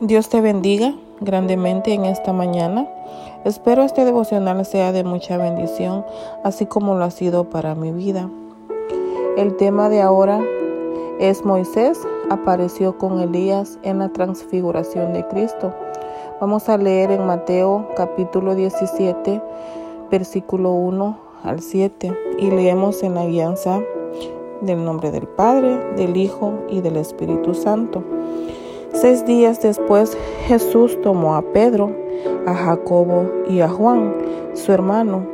Dios te bendiga grandemente en esta mañana. Espero este devocional sea de mucha bendición, así como lo ha sido para mi vida. El tema de ahora es Moisés apareció con Elías en la transfiguración de Cristo. Vamos a leer en Mateo capítulo 17, versículo 1 al 7 y leemos en la guianza del nombre del Padre, del Hijo y del Espíritu Santo. Seis días después Jesús tomó a Pedro, a Jacobo y a Juan, su hermano,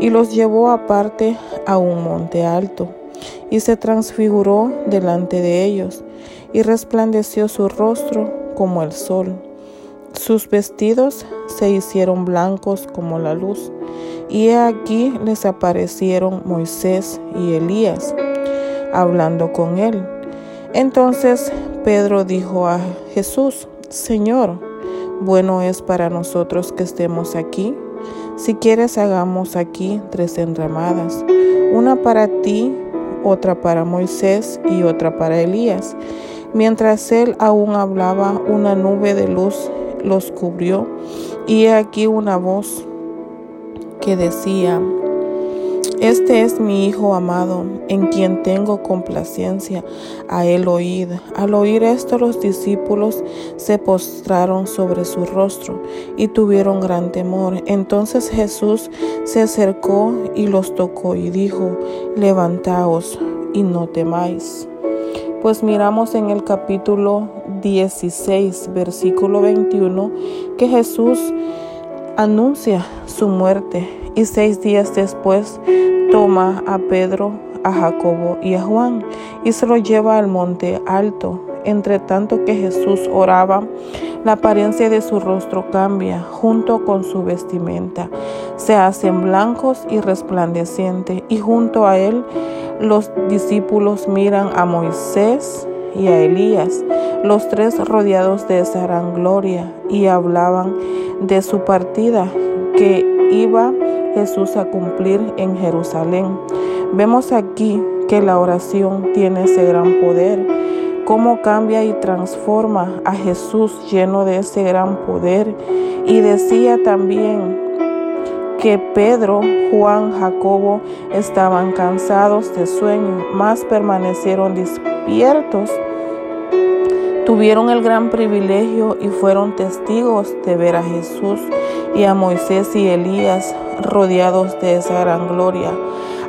y los llevó aparte a un monte alto, y se transfiguró delante de ellos, y resplandeció su rostro como el sol. Sus vestidos se hicieron blancos como la luz, y he aquí les aparecieron Moisés y Elías, hablando con él. Entonces Pedro dijo a Jesús, Señor, bueno es para nosotros que estemos aquí. Si quieres, hagamos aquí tres enramadas, una para ti, otra para Moisés y otra para Elías. Mientras él aún hablaba, una nube de luz los cubrió y aquí una voz que decía, este es mi Hijo amado, en quien tengo complacencia. A él oíd. Al oír esto los discípulos se postraron sobre su rostro y tuvieron gran temor. Entonces Jesús se acercó y los tocó y dijo, levantaos y no temáis. Pues miramos en el capítulo 16, versículo 21, que Jesús anuncia su muerte y seis días después toma a Pedro, a Jacobo y a Juan y se lo lleva al monte alto. Entre tanto que Jesús oraba, la apariencia de su rostro cambia junto con su vestimenta. Se hacen blancos y resplandecientes y junto a él los discípulos miran a Moisés y a Elías, los tres rodeados de esa gran gloria y hablaban de su partida que iba Jesús a cumplir en Jerusalén. Vemos aquí que la oración tiene ese gran poder, cómo cambia y transforma a Jesús lleno de ese gran poder. Y decía también que Pedro, Juan, Jacobo estaban cansados de sueño, mas permanecieron despiertos. Tuvieron el gran privilegio y fueron testigos de ver a Jesús y a Moisés y Elías rodeados de esa gran gloria.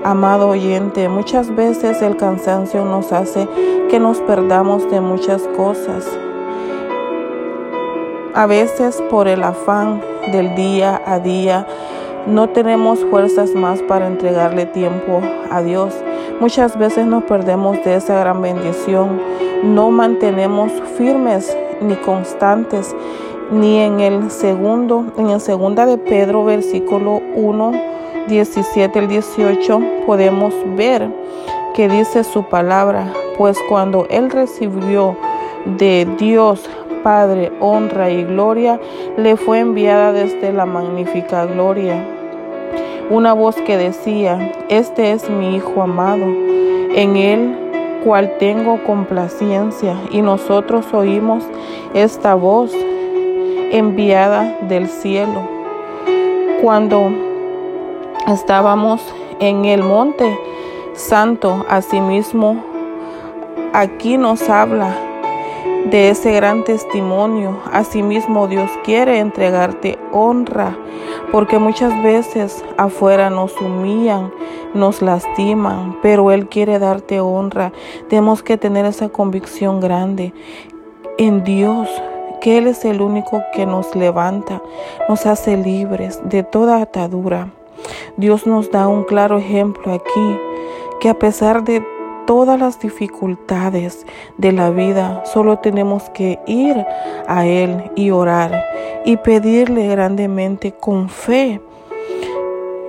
Amado oyente, muchas veces el cansancio nos hace que nos perdamos de muchas cosas. A veces por el afán del día a día no tenemos fuerzas más para entregarle tiempo a Dios. Muchas veces nos perdemos de esa gran bendición. No mantenemos firmes ni constantes ni en el segundo, en el segunda de Pedro, versículo 1, 17 al 18, podemos ver que dice su palabra, pues cuando él recibió de Dios Padre honra y gloria, le fue enviada desde la magnífica gloria. Una voz que decía, este es mi Hijo amado, en él cual tengo complacencia, y nosotros oímos esta voz enviada del cielo. Cuando estábamos en el monte santo, asimismo, aquí nos habla de ese gran testimonio. Asimismo, Dios quiere entregarte honra, porque muchas veces afuera nos humillan, nos lastiman, pero Él quiere darte honra. Tenemos que tener esa convicción grande en Dios que Él es el único que nos levanta, nos hace libres de toda atadura. Dios nos da un claro ejemplo aquí, que a pesar de todas las dificultades de la vida, solo tenemos que ir a Él y orar y pedirle grandemente con fe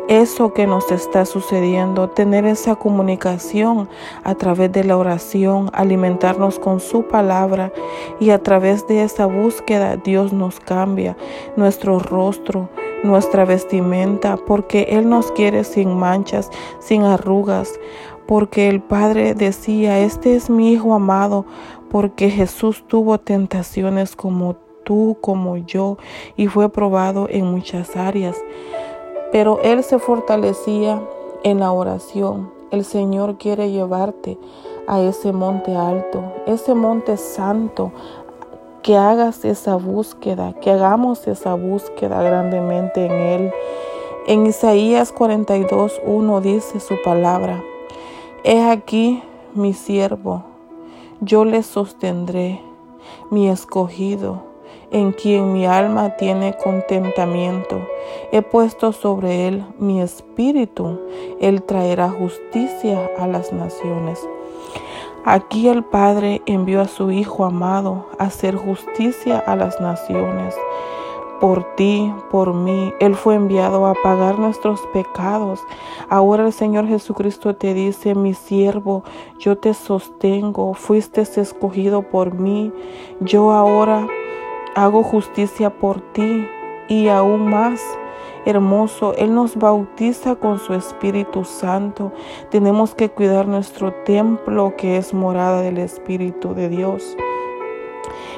eso que nos está sucediendo, tener esa comunicación a través de la oración, alimentarnos con su palabra y a través de esa búsqueda Dios nos cambia nuestro rostro, nuestra vestimenta, porque Él nos quiere sin manchas, sin arrugas, porque el Padre decía, este es mi Hijo amado, porque Jesús tuvo tentaciones como tú como yo y fue probado en muchas áreas. Pero él se fortalecía en la oración. El Señor quiere llevarte a ese monte alto, ese monte santo, que hagas esa búsqueda, que hagamos esa búsqueda grandemente en Él. En Isaías 42, 1 dice su palabra, He aquí mi siervo, yo le sostendré, mi escogido, en quien mi alma tiene contentamiento. He puesto sobre él mi espíritu, él traerá justicia a las naciones. Aquí el Padre envió a su Hijo amado a hacer justicia a las naciones. Por ti, por mí, Él fue enviado a pagar nuestros pecados. Ahora el Señor Jesucristo te dice, mi siervo, yo te sostengo, fuiste escogido por mí. Yo ahora hago justicia por ti y aún más hermoso. Él nos bautiza con su Espíritu Santo. Tenemos que cuidar nuestro templo que es morada del Espíritu de Dios.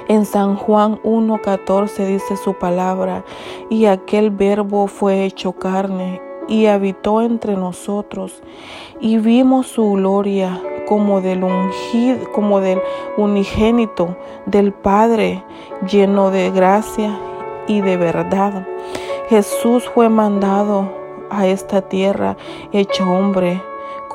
En San Juan 1.14 dice su palabra, y aquel verbo fue hecho carne y habitó entre nosotros, y vimos su gloria como del, ungido, como del unigénito del Padre, lleno de gracia y de verdad. Jesús fue mandado a esta tierra hecho hombre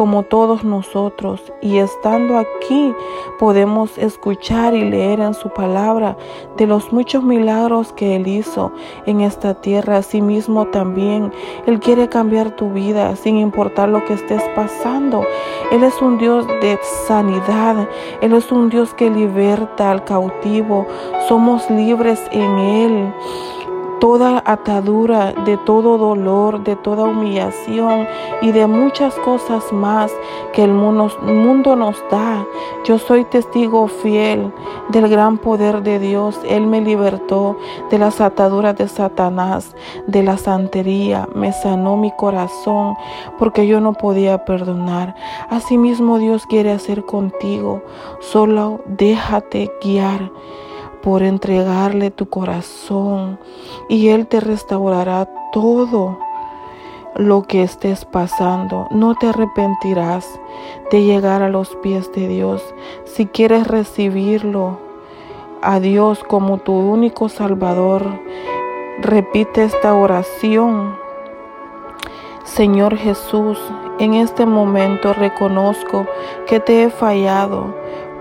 como todos nosotros y estando aquí podemos escuchar y leer en su palabra de los muchos milagros que Él hizo en esta tierra. Asimismo también Él quiere cambiar tu vida sin importar lo que estés pasando. Él es un Dios de sanidad. Él es un Dios que liberta al cautivo. Somos libres en Él toda atadura, de todo dolor, de toda humillación y de muchas cosas más que el mundo, nos da. Yo soy testigo fiel del gran poder de Dios. Él me libertó de las ataduras de Satanás, de la santería, me sanó mi corazón porque yo no podía perdonar. Asimismo Dios quiere hacer contigo. Solo déjate guiar por entregarle tu corazón y Él te restaurará todo lo que estés pasando. No te arrepentirás de llegar a los pies de Dios. Si quieres recibirlo a Dios como tu único Salvador, repite esta oración. Señor Jesús, en este momento reconozco que te he fallado.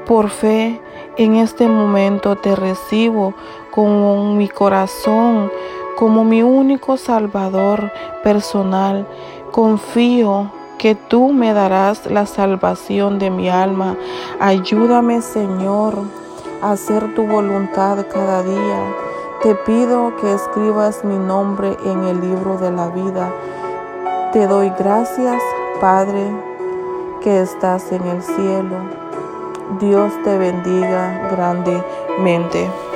Por fe, en este momento te recibo con mi corazón como mi único Salvador personal. Confío que tú me darás la salvación de mi alma. Ayúdame, Señor, a hacer tu voluntad cada día. Te pido que escribas mi nombre en el libro de la vida. Te doy gracias, Padre, que estás en el cielo. Dios te bendiga grandemente.